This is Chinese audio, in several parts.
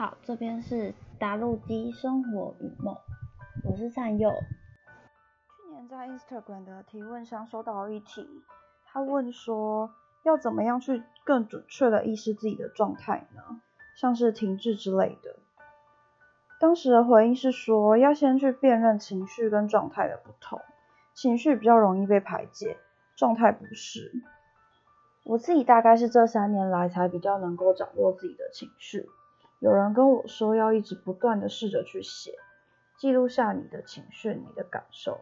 好，这边是达路基生活与梦，我是善佑。去年在 Instagram 的提问上收到一题，他问说要怎么样去更准确的意识自己的状态呢？像是停滞之类的。当时的回应是说，要先去辨认情绪跟状态的不同，情绪比较容易被排解，状态不是。我自己大概是这三年来才比较能够掌握自己的情绪。有人跟我说要一直不断的试着去写，记录下你的情绪、你的感受，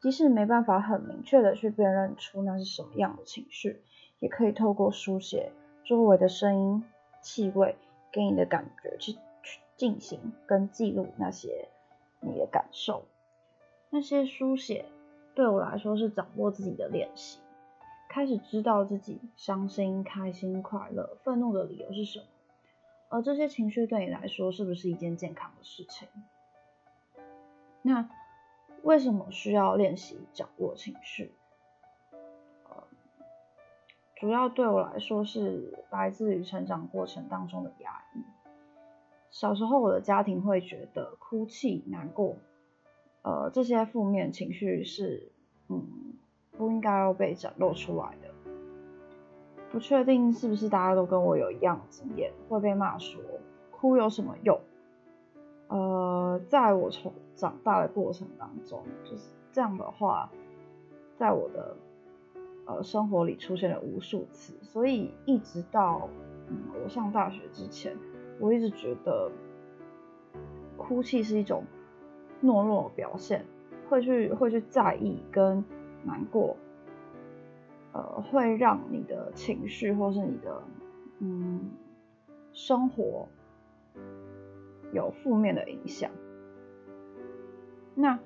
即使没办法很明确的去辨认出那是什么样的情绪，也可以透过书写周围的声音、气味给你的感觉去去进行跟记录那些你的感受。那些书写对我来说是掌握自己的练习，开始知道自己伤心、开心、快乐、愤怒的理由是什么。而这些情绪对你来说是不是一件健康的事情？那为什么需要练习掌握情绪？主要对我来说是来自于成长过程当中的压抑。小时候我的家庭会觉得哭泣、难过，呃，这些负面情绪是嗯不应该要被展露出来的。不确定是不是大家都跟我有一样经验，会被骂说哭有什么用？呃，在我从长大的过程当中，就是这样的话，在我的呃生活里出现了无数次，所以一直到嗯我上大学之前，我一直觉得哭泣是一种懦弱表现，会去会去在意跟难过。呃，会让你的情绪或是你的嗯生活有负面的影响。那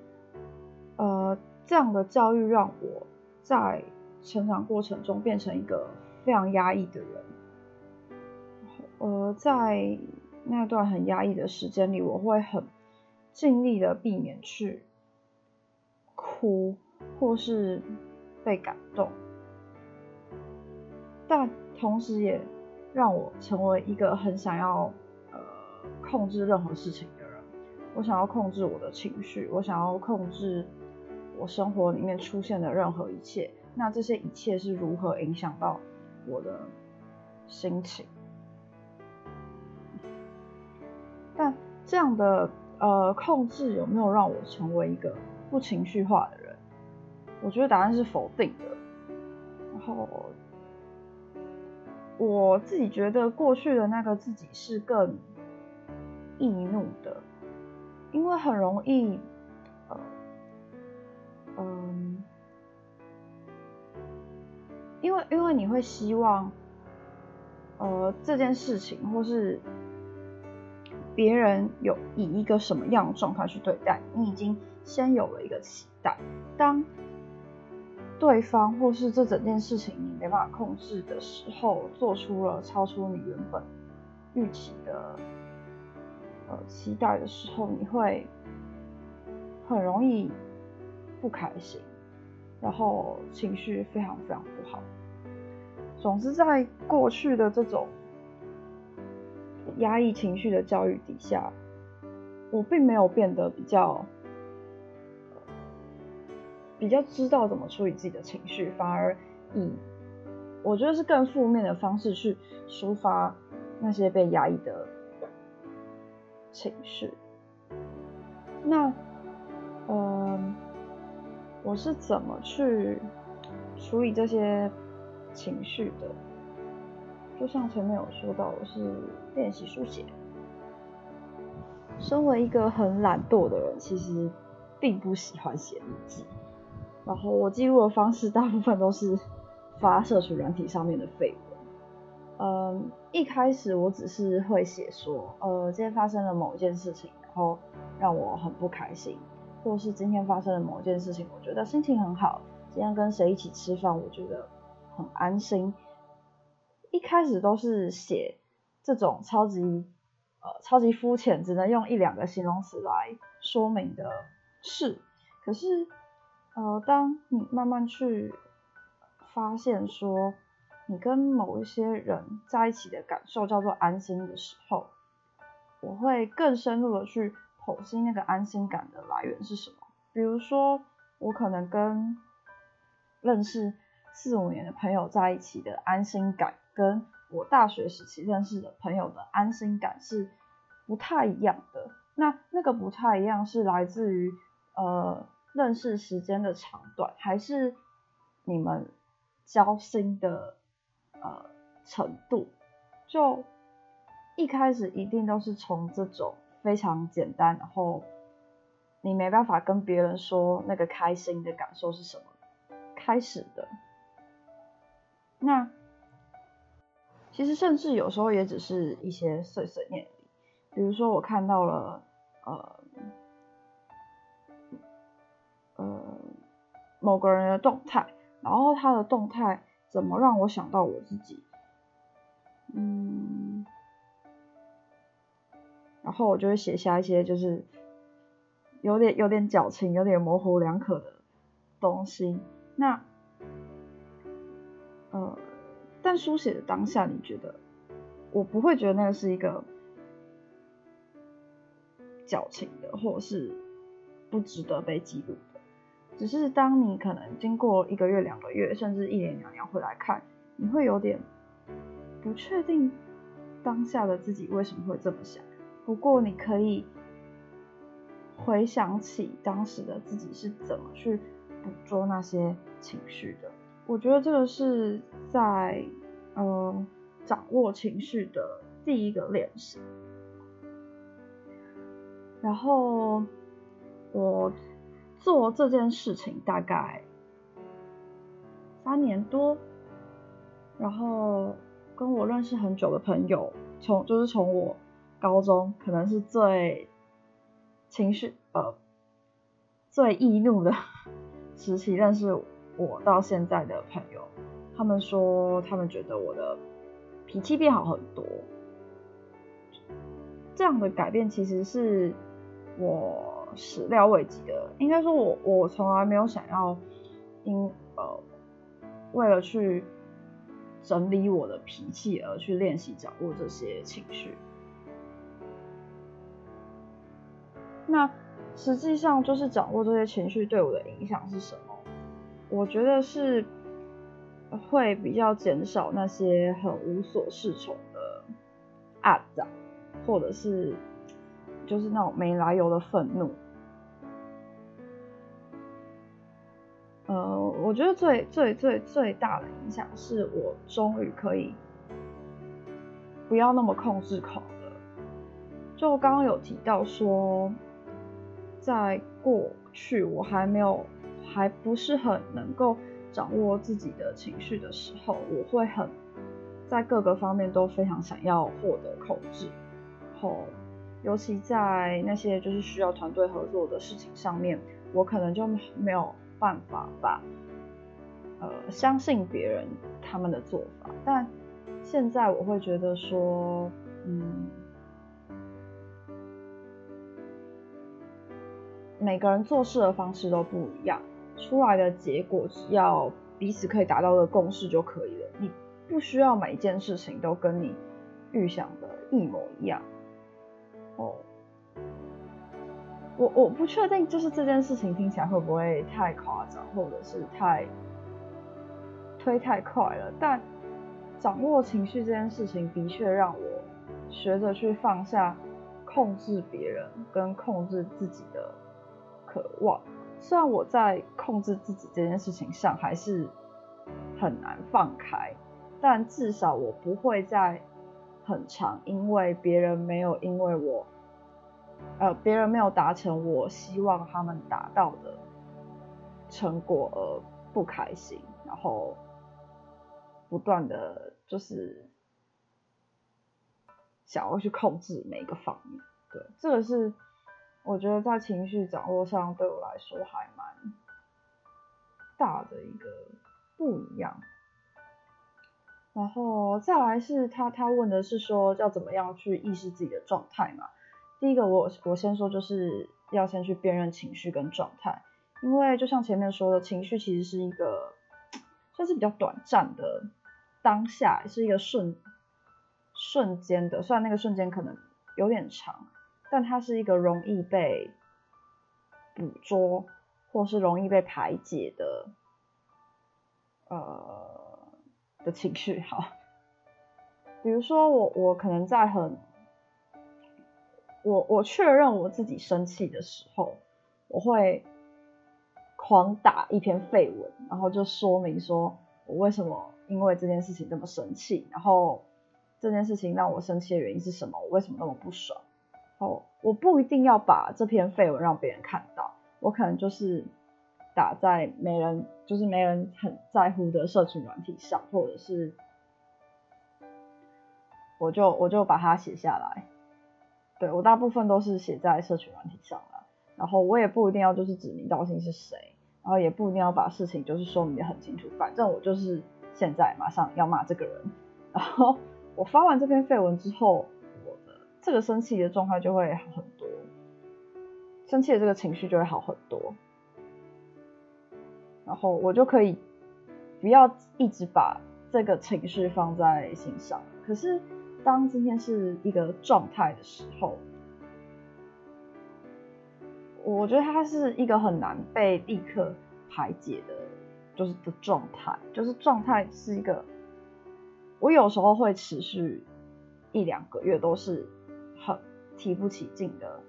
呃这样的教育让我在成长过程中变成一个非常压抑的人。呃，在那段很压抑的时间里，我会很尽力的避免去哭或是被感动。但同时也让我成为一个很想要呃控制任何事情的人。我想要控制我的情绪，我想要控制我生活里面出现的任何一切。那这些一切是如何影响到我的心情？但这样的呃控制有没有让我成为一个不情绪化的人？我觉得答案是否定的。然后。我自己觉得过去的那个自己是更易怒的，因为很容易，呃，嗯，因为因为你会希望，呃，这件事情或是别人有以一个什么样的状态去对待你，已经先有了一个期待，当。对方或是这整件事情你没办法控制的时候，做出了超出你原本预期的呃期待的时候，你会很容易不开心，然后情绪非常非常不好。总之，在过去的这种压抑情绪的教育底下，我并没有变得比较。比较知道怎么处理自己的情绪，反而以我觉得是更负面的方式去抒发那些被压抑的情绪。那，嗯，我是怎么去处理这些情绪的？就像前面有说到，我是练习书写。身为一个很懒惰的人，其实并不喜欢写日记。然后我记录的方式大部分都是发社群软体上面的废文。嗯，一开始我只是会写说，呃，今天发生了某一件事情，然后让我很不开心，或是今天发生了某一件事情，我觉得心情很好。今天跟谁一起吃饭，我觉得很安心。一开始都是写这种超级呃超级肤浅，只能用一两个形容词来说明的事，可是。呃，当你慢慢去发现说，你跟某一些人在一起的感受叫做安心的时候，我会更深入的去剖析那个安心感的来源是什么。比如说，我可能跟认识四五年的朋友在一起的安心感，跟我大学时期认识的朋友的安心感是不太一样的。那那个不太一样是来自于呃认识时间的长短，还是你们交心的呃程度？就一开始一定都是从这种非常简单，然后你没办法跟别人说那个开心的感受是什么开始的。那其实甚至有时候也只是一些碎碎念，比如说我看到了呃呃某个人的动态，然后他的动态怎么让我想到我自己，嗯。然后我就会写下一些就是有点有点矫情、有点模糊两可的东西。那呃，但书写的当下，你觉得我不会觉得那个是一个矫情的，或者是不值得被记录。只是当你可能经过一个月、两个月，甚至一年、两年回来看，你会有点不确定当下的自己为什么会这么想。不过你可以回想起当时的自己是怎么去捕捉那些情绪的。我觉得这个是在嗯掌握情绪的第一个练习。然后我做这件事情大概三年多，然后跟我认识很久的朋友，从就是从我。高中可能是最情绪呃最易怒的时期，认识我到现在的朋友，他们说他们觉得我的脾气变好很多，这样的改变其实是我始料未及的。应该说，我我从来没有想要因呃为了去整理我的脾气而去练习掌握这些情绪。那实际上就是掌握这些情绪对我的影响是什么？我觉得是会比较减少那些很无所适从的暗赞，或者是就是那种没来由的愤怒。呃，我觉得最最最最大的影响是我终于可以不要那么控制狂了。就刚刚有提到说。在过去，我还没有，还不是很能够掌握自己的情绪的时候，我会很在各个方面都非常想要获得控制，然后尤其在那些就是需要团队合作的事情上面，我可能就没有办法把呃相信别人他们的做法，但现在我会觉得说，嗯。每个人做事的方式都不一样，出来的结果只要彼此可以达到的共识就可以了。你不需要每一件事情都跟你预想的一模一样。哦，我我不确定，就是这件事情听起来会不会太夸张，或者是太推太快了。但掌握情绪这件事情的确让我学着去放下控制别人跟控制自己的。渴望，虽然我在控制自己这件事情上还是很难放开，但至少我不会在很长，因为别人没有因为我，呃，别人没有达成我希望他们达到的成果而不开心，然后不断的就是想要去控制每一个方面，对，这个是。我觉得在情绪掌握上，对我来说还蛮大的一个不一样。然后再来是他，他问的是说要怎么样去意识自己的状态嘛？第一个我我先说就是要先去辨认情绪跟状态，因为就像前面说的，情绪其实是一个算是比较短暂的当下，是一个瞬瞬间的，虽然那个瞬间可能有点长，但它是一个容易被捕捉或是容易被排解的呃的情绪。好，比如说我我可能在很我我确认我自己生气的时候，我会狂打一篇废文，然后就说明说我为什么因为这件事情这么生气，然后这件事情让我生气的原因是什么，我为什么那么不爽。哦，我不一定要把这篇废文让别人看到，我可能就是打在没人就是没人很在乎的社群软体上，或者是我就我就把它写下来。对我大部分都是写在社群软体上了，然后我也不一定要就是指名道姓是谁，然后也不一定要把事情就是说明的很清楚，反正我就是现在马上要骂这个人，然后我发完这篇废文之后，我的这个生气的状态就会好很多，生气的这个情绪就会好很多，然后我就可以不要一直把这个情绪放在心上，可是。当今天是一个状态的时候，我觉得它是一个很难被立刻排解的，就是的状态。就是状态是一个，我有时候会持续一两个月都是很提不起劲的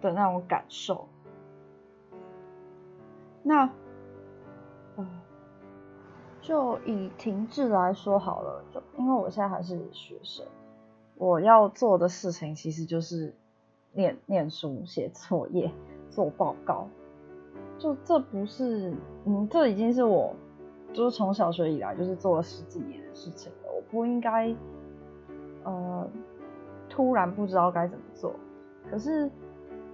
的那种感受。那，嗯。就以停滞来说好了，就因为我现在还是学生，我要做的事情其实就是念念书、写作业、做报告。就这不是，嗯，这已经是我就是从小学以来就是做了十几年的事情了。我不应该，呃，突然不知道该怎么做。可是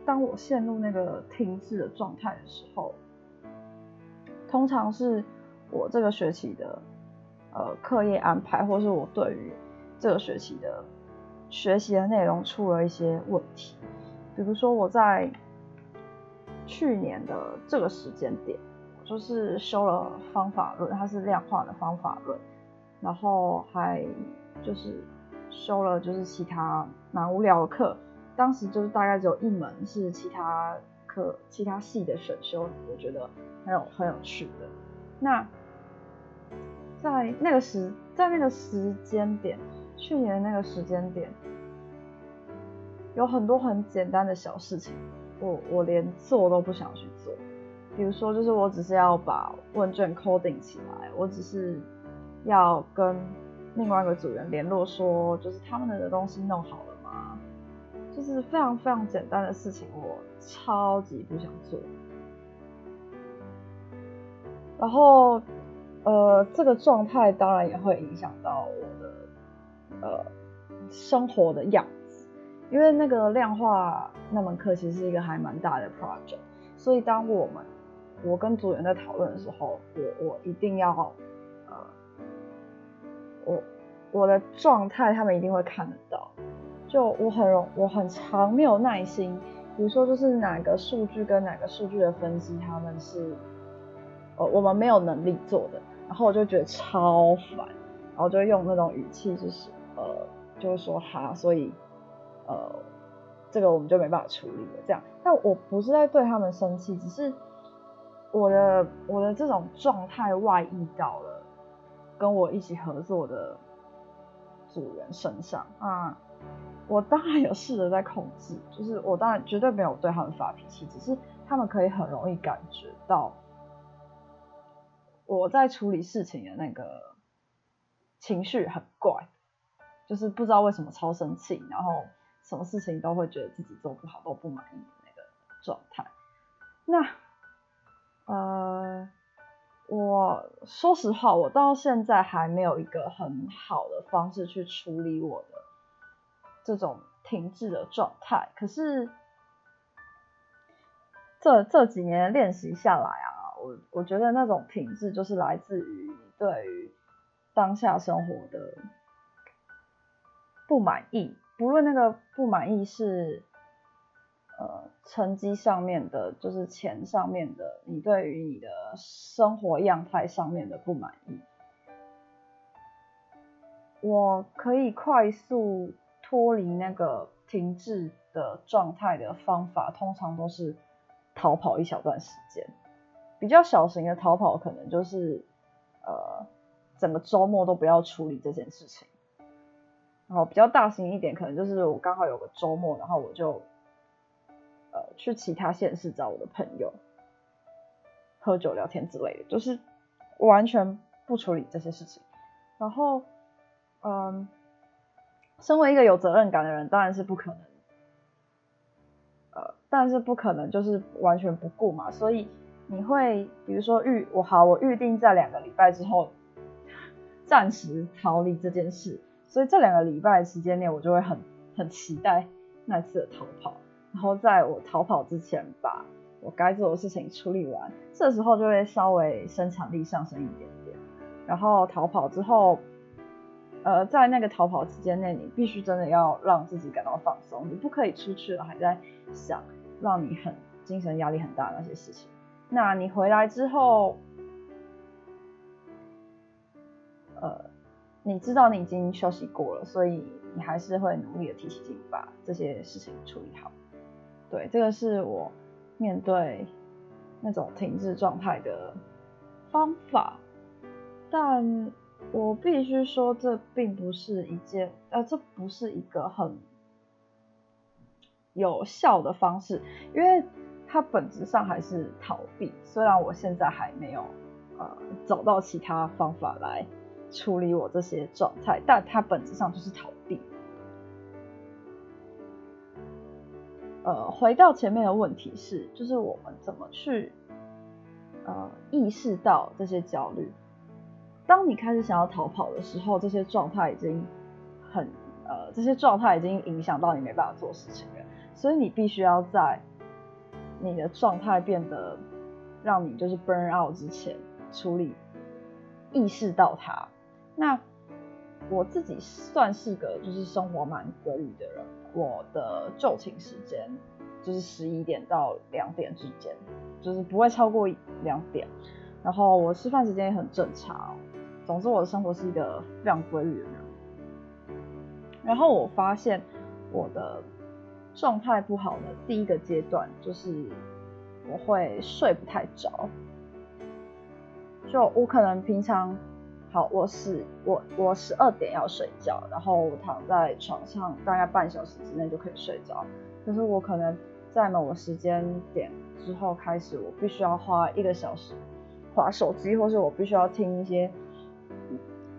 当我陷入那个停滞的状态的时候，通常是。我这个学期的呃课业安排，或是我对于这个学期的学习的内容出了一些问题。比如说我在去年的这个时间点，就是修了方法论，它是量化的方法论，然后还就是修了就是其他蛮无聊的课。当时就是大概只有一门是其他课其他系的选修，我觉得很有很有趣的。那在那个时，在那个时间点，去年那个时间点，有很多很简单的小事情，我我连做都不想去做。比如说，就是我只是要把问卷 coding 起来，我只是要跟另外一个组员联络说，就是他们的东西弄好了？就是非常非常简单的事情，我超级不想做。然后。呃，这个状态当然也会影响到我的呃生活的样子，因为那个量化那门课其实是一个还蛮大的 project，所以当我们我跟组员在讨论的时候，我我一定要呃我我的状态他们一定会看得到，就我很容我很长没有耐心，比如说就是哪个数据跟哪个数据的分析，他们是呃我们没有能力做的。然后我就觉得超烦，然后就用那种语气，就是呃，就是说哈，所以呃，这个我们就没办法处理了。这样，但我不是在对他们生气，只是我的我的这种状态外溢到了跟我一起合作的组员身上啊。我当然有试着在控制，就是我当然绝对没有对他们发脾气，只是他们可以很容易感觉到。我在处理事情的那个情绪很怪，就是不知道为什么超生气，然后什么事情都会觉得自己做不好，都不满意那个状态。那呃，我说实话，我到现在还没有一个很好的方式去处理我的这种停滞的状态。可是这这几年练习下来啊。我我觉得那种品质就是来自于你对于当下生活的不满意，不论那个不满意是呃成绩上面的，就是钱上面的，你对于你的生活样态上面的不满意，我可以快速脱离那个停滞的状态的方法，通常都是逃跑一小段时间。比较小型的逃跑，可能就是呃整个周末都不要处理这件事情。然后比较大型一点，可能就是我刚好有个周末，然后我就呃去其他县市找我的朋友喝酒聊天之类的，就是完全不处理这些事情。然后嗯，身为一个有责任感的人，当然是不可能，呃，但是不可能就是完全不顾嘛。所以你会比如说预我好，我预定在两个礼拜之后暂时逃离这件事。所以这两个礼拜时间内，我就会很很期待那次的逃跑，然后在我逃跑之前，把我该做的事情处理完，这时候就会稍微生产力上升一点点。然后逃跑之后，呃，在那个逃跑时间内，你必须真的要让自己感到放松，你不可以出去了还在想让你很精神压力很大的那些事情。那你回来之后，呃。你知道你已经休息过了，所以你还是会努力的提起劲，把这些事情处理好。对，这个是我面对那种停滞状态的方法。但我必须说，这并不是一件，呃，这不是一个很有效的方式，因为它本质上还是逃避。虽然我现在还没有呃找到其他方法来。处理我这些状态，但它本质上就是逃避。呃，回到前面的问题是，就是我们怎么去呃意识到这些焦虑？当你开始想要逃跑的时候，这些状态已经很呃，这些状态已经影响到你没办法做事情了。所以你必须要在你的状态变得让你就是 burn out 之前处理，意识到它。那我自己算是个就是生活蛮规律的人，我的就寝时间就是十一点到两点之间，就是不会超过两点。然后我吃饭时间也很正常，总之我的生活是一个非常规律的人。然后我发现我的状态不好的第一个阶段就是我会睡不太着，就我可能平常。好，我是我我十二点要睡觉，然后我躺在床上大概半小时之内就可以睡着。可是我可能在某个时间点之后开始，我必须要花一个小时划手机，或是我必须要听一些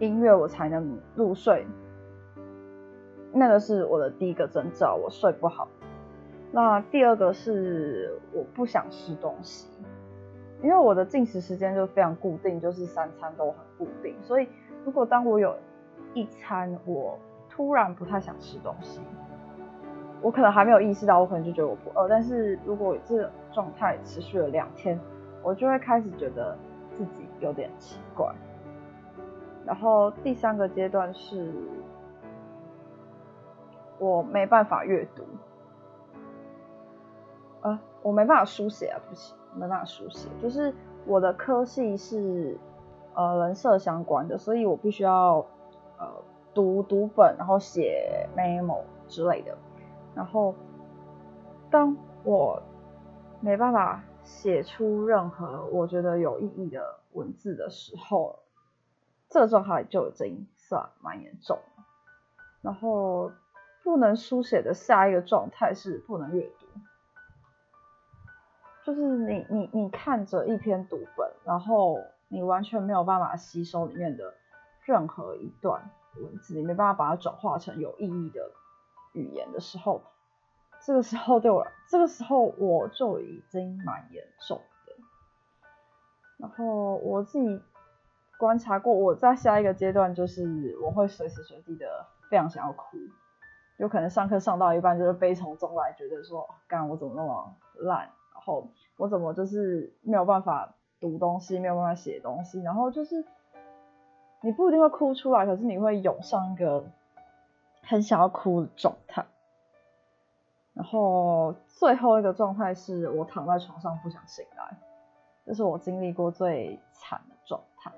音乐，我才能入睡。那个是我的第一个征兆，我睡不好。那第二个是我不想吃东西。因为我的进食时间就非常固定，就是三餐都很固定，所以如果当我有一餐我突然不太想吃东西，我可能还没有意识到，我可能就觉得我不饿。但是如果这状态持续了两天，我就会开始觉得自己有点奇怪。然后第三个阶段是，我没办法阅读，啊，我没办法书写啊，不起。没办法书写，就是我的科系是呃人设相关的，所以我必须要呃读读本，然后写 memo 之类的。然后当我没办法写出任何我觉得有意义的文字的时候，这个状态就已经算蛮严重了。然后不能书写的下一个状态是不能阅读。就是你你你看着一篇读本，然后你完全没有办法吸收里面的任何一段文字，你没办法把它转化成有意义的语言的时候，这个时候对我，这个时候我就已经蛮严重的。然后我自己观察过，我在下一个阶段就是我会随时随地的非常想要哭，有可能上课上到一半就是悲从中来，觉得说，干我怎么那么烂。然后我怎么就是没有办法读东西，没有办法写东西，然后就是你不一定会哭出来，可是你会涌上一个很想要哭的状态。然后最后一个状态是我躺在床上不想醒来，这是我经历过最惨的状态。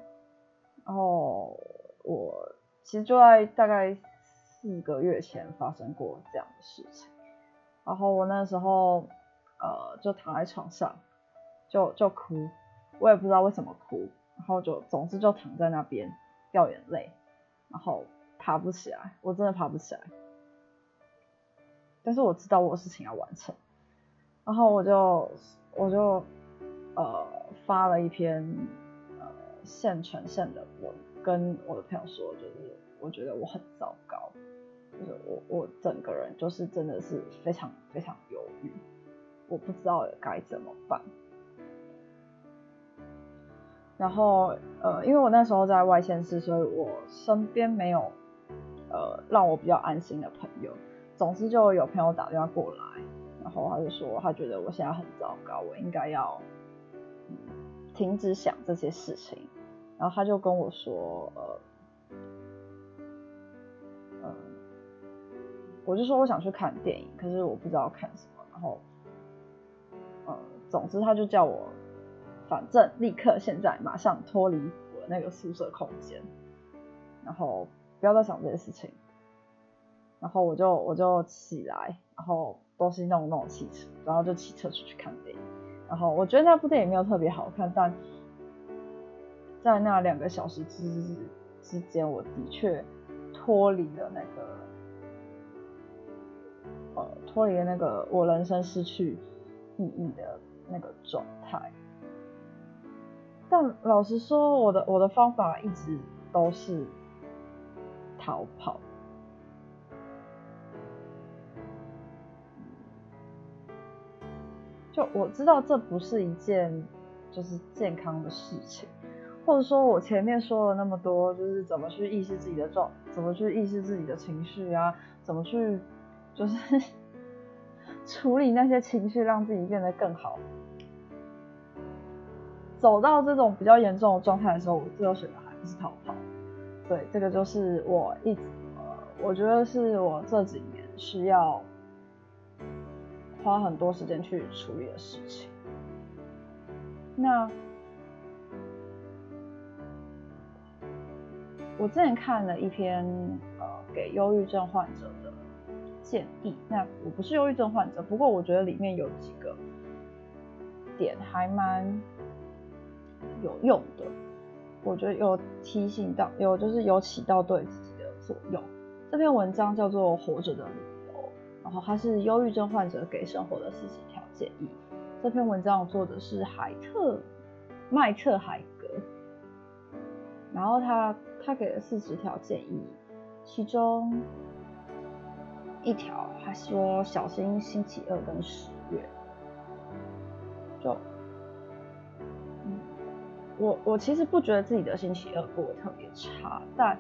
然后我其实就在大概四个月前发生过这样的事情。然后我那时候呃就躺在床上就就哭，我也不知道为什么哭，然后就总之就躺在那边掉眼泪，然后爬不起来，我真的爬不起来。但是我知道我的事情要完成，然后我就我就呃发了一篇现成现的我，跟我的朋友说，就是我觉得我很糟糕。就是我我整个人就是真的是非常非常犹豫，我不知道该怎么办。然后呃，因为我那时候在外县市，所以我身边没有呃让我比较安心的朋友。总之就有朋友打电话过来，然后他就说他觉得我现在很糟糕，我应该要停止想这些事情。然后他就跟我说呃。我就说我想去看电影，可是我不知道看什么。然后，呃，总之他就叫我，反正立刻现在马上脱离我那个宿舍空间，然后不要再想这些事情。然后我就我就起来，然后东西弄弄汽车，然后就骑车出去看电影。然后我觉得那部电影没有特别好看，但在那两个小时之之间，我的确脱离了那个。呃，脱离了那个我人生失去意义的那个状态。但老实说，我的我的方法一直都是逃跑。就我知道这不是一件就是健康的事情，或者说我前面说了那么多，就是怎么去意识自己的状，怎么去意识自己的情绪啊，怎么去。就是 处理那些情绪，让自己变得更好。走到这种比较严重的状态的时候，我最后选的还是逃跑。对，这个就是我一直，我觉得是我这几年需要花很多时间去处理的事情。那我之前看了一篇呃，给忧郁症患者的。建议，那我不是忧郁症患者，不过我觉得里面有几个点还蛮有用的，我觉得有提醒到，有就是有起到对自己的作用。这篇文章叫做《活着的理由》，然后它是忧郁症患者给生活的四十条建议。这篇文章做的是海特麦特海，然后他他给了四十条建议，其中。一条，他说小心星期二跟十月。就，嗯，我我其实不觉得自己的星期二过得特别差，但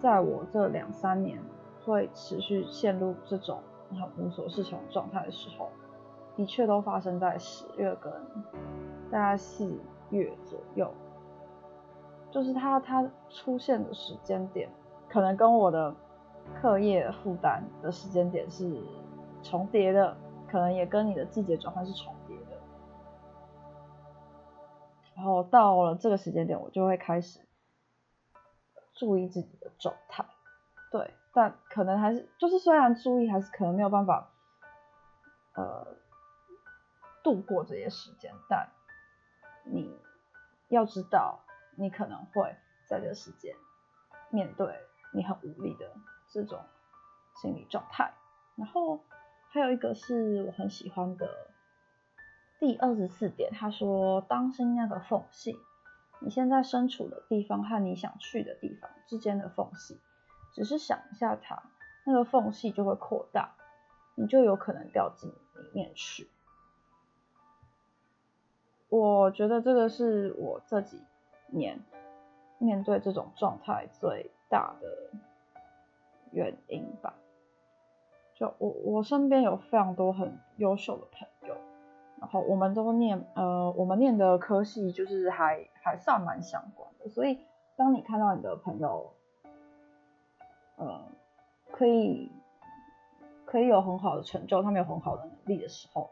在我这两三年会持续陷入这种很无所适从状态的时候，的确都发生在十月跟大概四月左右。就是它它出现的时间点，可能跟我的。课业负担的时间点是重叠的，可能也跟你的季节转换是重叠的。然后到了这个时间点，我就会开始注意自己的状态。对，但可能还是就是虽然注意，还是可能没有办法呃度过这些时间。但你要知道，你可能会在这时间面对你很无力的。这种心理状态，然后还有一个是我很喜欢的第二十四点，他说：当心那个缝隙，你现在身处的地方和你想去的地方之间的缝隙，只是想一下它，那个缝隙就会扩大，你就有可能掉进里面去。我觉得这个是我自己年面对这种状态最大的。原因吧，就我我身边有非常多很优秀的朋友，然后我们都念呃我们念的科系就是还还算蛮相关的，所以当你看到你的朋友，呃可以可以有很好的成就，他们有很好的能力的时候，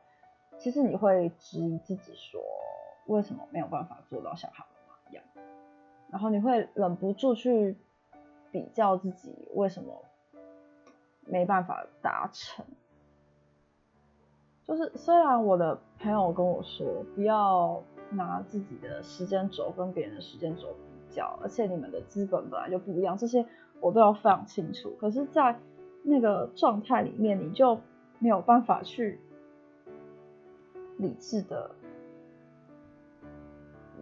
其实你会质疑自己说为什么没有办法做到像他们，然后你会忍不住去。比较自己为什么没办法达成。就是虽然我的朋友跟我说不要拿自己的时间轴跟别人的时间轴比较，而且你们的资本本来就不一样，这些我都要非常清楚。可是，在那个状态里面，你就没有办法去理智的、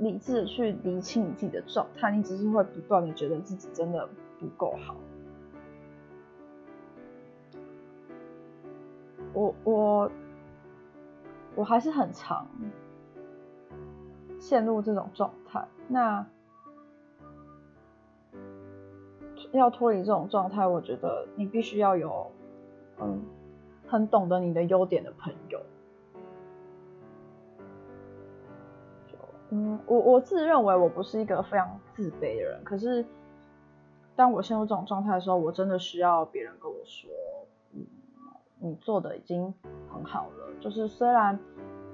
理智的去理清你自己的状态，你只是会不断的觉得自己真的不够好。我我。我还是很常陷入这种状态。那要脱离这种状态，我觉得你必须要有嗯很懂得你的优点的朋友。嗯，我我自认为我不是一个非常自卑的人，可是当我陷入这种状态的时候，我真的需要别人跟我说，嗯，你做的已经很好了。就是虽然，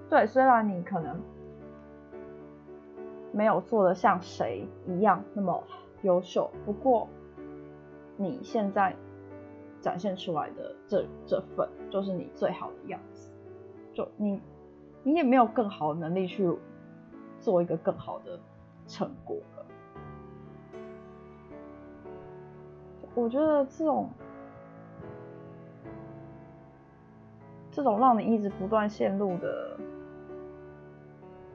对，虽然你可能没有做的像谁一样那么优秀，不过你现在展现出来的这这份就是你最好的样子。就你，你也没有更好的能力去做一个更好的成果了。我觉得这种。这种让你一直不断陷入的，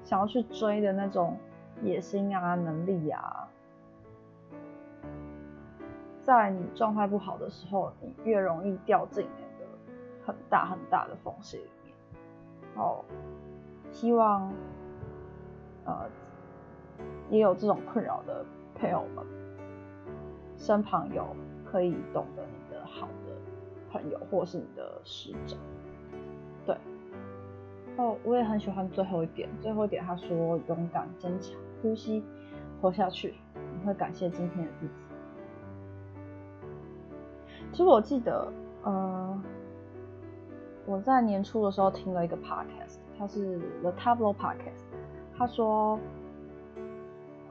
想要去追的那种野心啊、能力啊，在你状态不好的时候，你越容易掉进那个很大很大的风险里面。哦，希望呃也有这种困扰的朋友们，身旁有可以懂得你的好的朋友，或是你的师长。对，哦，我也很喜欢最后一点。最后一点，他说勇敢、坚强、呼吸、活下去，你会感谢今天的自己。其实我记得，呃，我在年初的时候听了一个 podcast，它是 The Tableau Podcast，他说，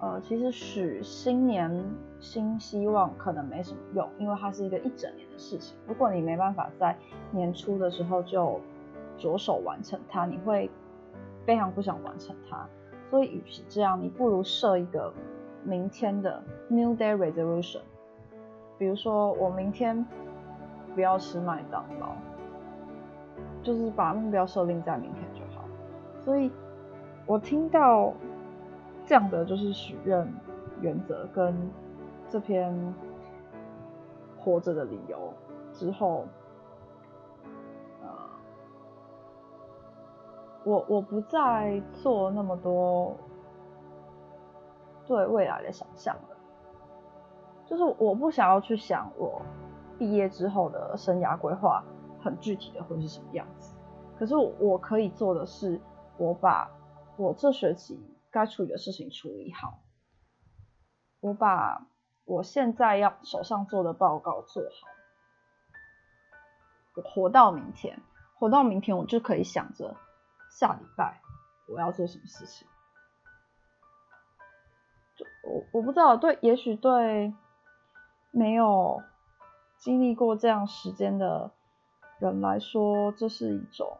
呃，其实许新年新希望可能没什么用，因为它是一个一整年的事情。如果你没办法在年初的时候就着手完成它，你会非常不想完成它，所以与其这样，你不如设一个明天的 New Day Resolution，比如说我明天不要吃麦当劳，就是把目标设定在明天就好。所以我听到这样的就是许愿原则跟这篇活着的理由之后。呃我我不再做那么多对未来的想象了，就是我不想要去想我毕业之后的生涯规划很具体的会是什么样子。可是我可以做的是，我把我这学期该处理的事情处理好，我把我现在要手上做的报告做好，我活到明天，活到明天我就可以想着。下礼拜我要做什么事情？我我不知道，对，也许对没有经历过这样时间的人来说，这是一种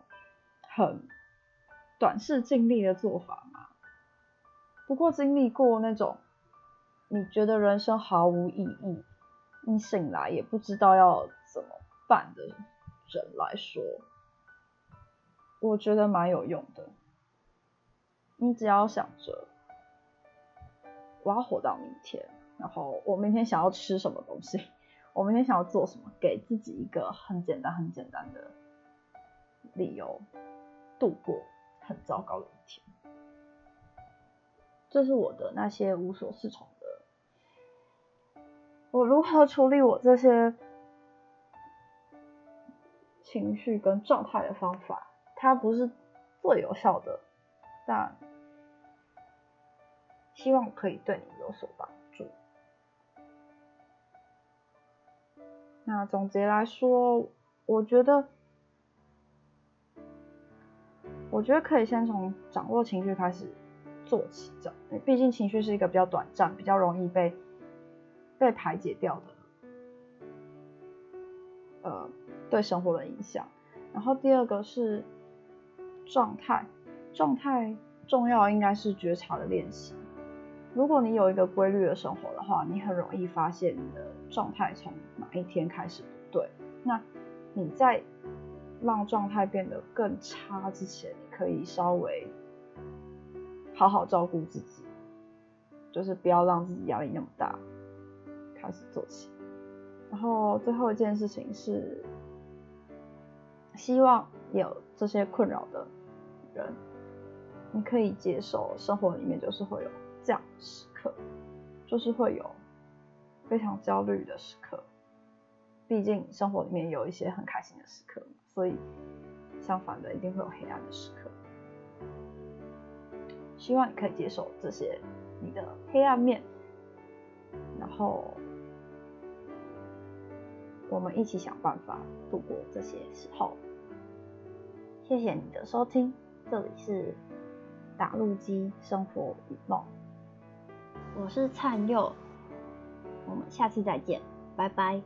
很短视尽力的做法嘛。不过经历过那种你觉得人生毫无意义，你醒来也不知道要怎么办的人来说。我觉得蛮有用的。你只要想着我要活到明天，然后我明天想要吃什么东西，我明天想要做什么，给自己一个很简单、很简单的理由，度过很糟糕的一天。这是我的那些无所适从的，我如何处理我这些情绪跟状态的方法。它不是最有效的，但希望可以对你有所帮助。那总结来说，我觉得，我觉得可以先从掌握情绪开始做起，这样，毕竟情绪是一个比较短暂、比较容易被被排解掉的呃对生活的影响。然后第二个是状态，状态重要应该是觉察的练习。如果你有一个规律的生活的话，你很容易发现你的状态从哪一天开始不对。那你在让状态变得更差之前，你可以稍微好好照顾自己，就是不要让自己压力那么大，开始做起。然后最后一件事情是，希望有这些困扰的人，你可以接受生活里面就是会有这样的时刻，就是会有非常焦虑的时刻。毕竟生活里面有一些很开心的时刻，所以相反的一定会有黑暗的时刻。希望你可以接受这些你的黑暗面，然后我们一起想办法度过这些时候。谢谢你的收听，这里是打路机生活与梦，我是灿佑，我们下次再见，拜拜。